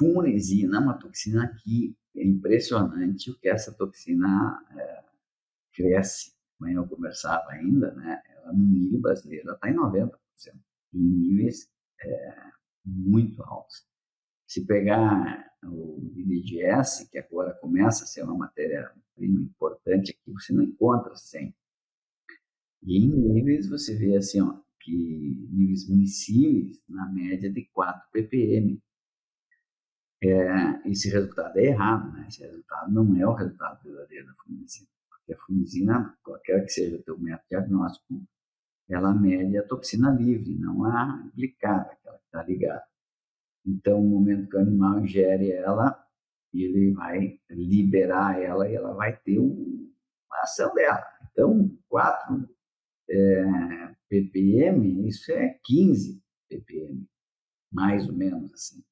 Funesina é uma toxina que é impressionante o que essa toxina é, cresce. Como eu conversava ainda, né? Ela no milho brasileiro está em 90%, em níveis é, muito altos. Se pegar o IDGS, que agora começa a ser uma matéria-prima importante aqui, você não encontra 100. E em níveis você vê assim, ó, que níveis municíveis na média de 4 ppm. É, esse resultado é errado, né? Esse resultado não é o resultado verdadeiro da fumicina. Porque a fumicina, qualquer que seja o teu método diagnóstico, ela mede a toxina livre, não a aplicada, aquela que está ligada. Então, no momento que o animal ingere ela, ele vai liberar ela e ela vai ter uma ação dela. Então, 4 é, ppm, isso é 15 ppm, mais ou menos assim.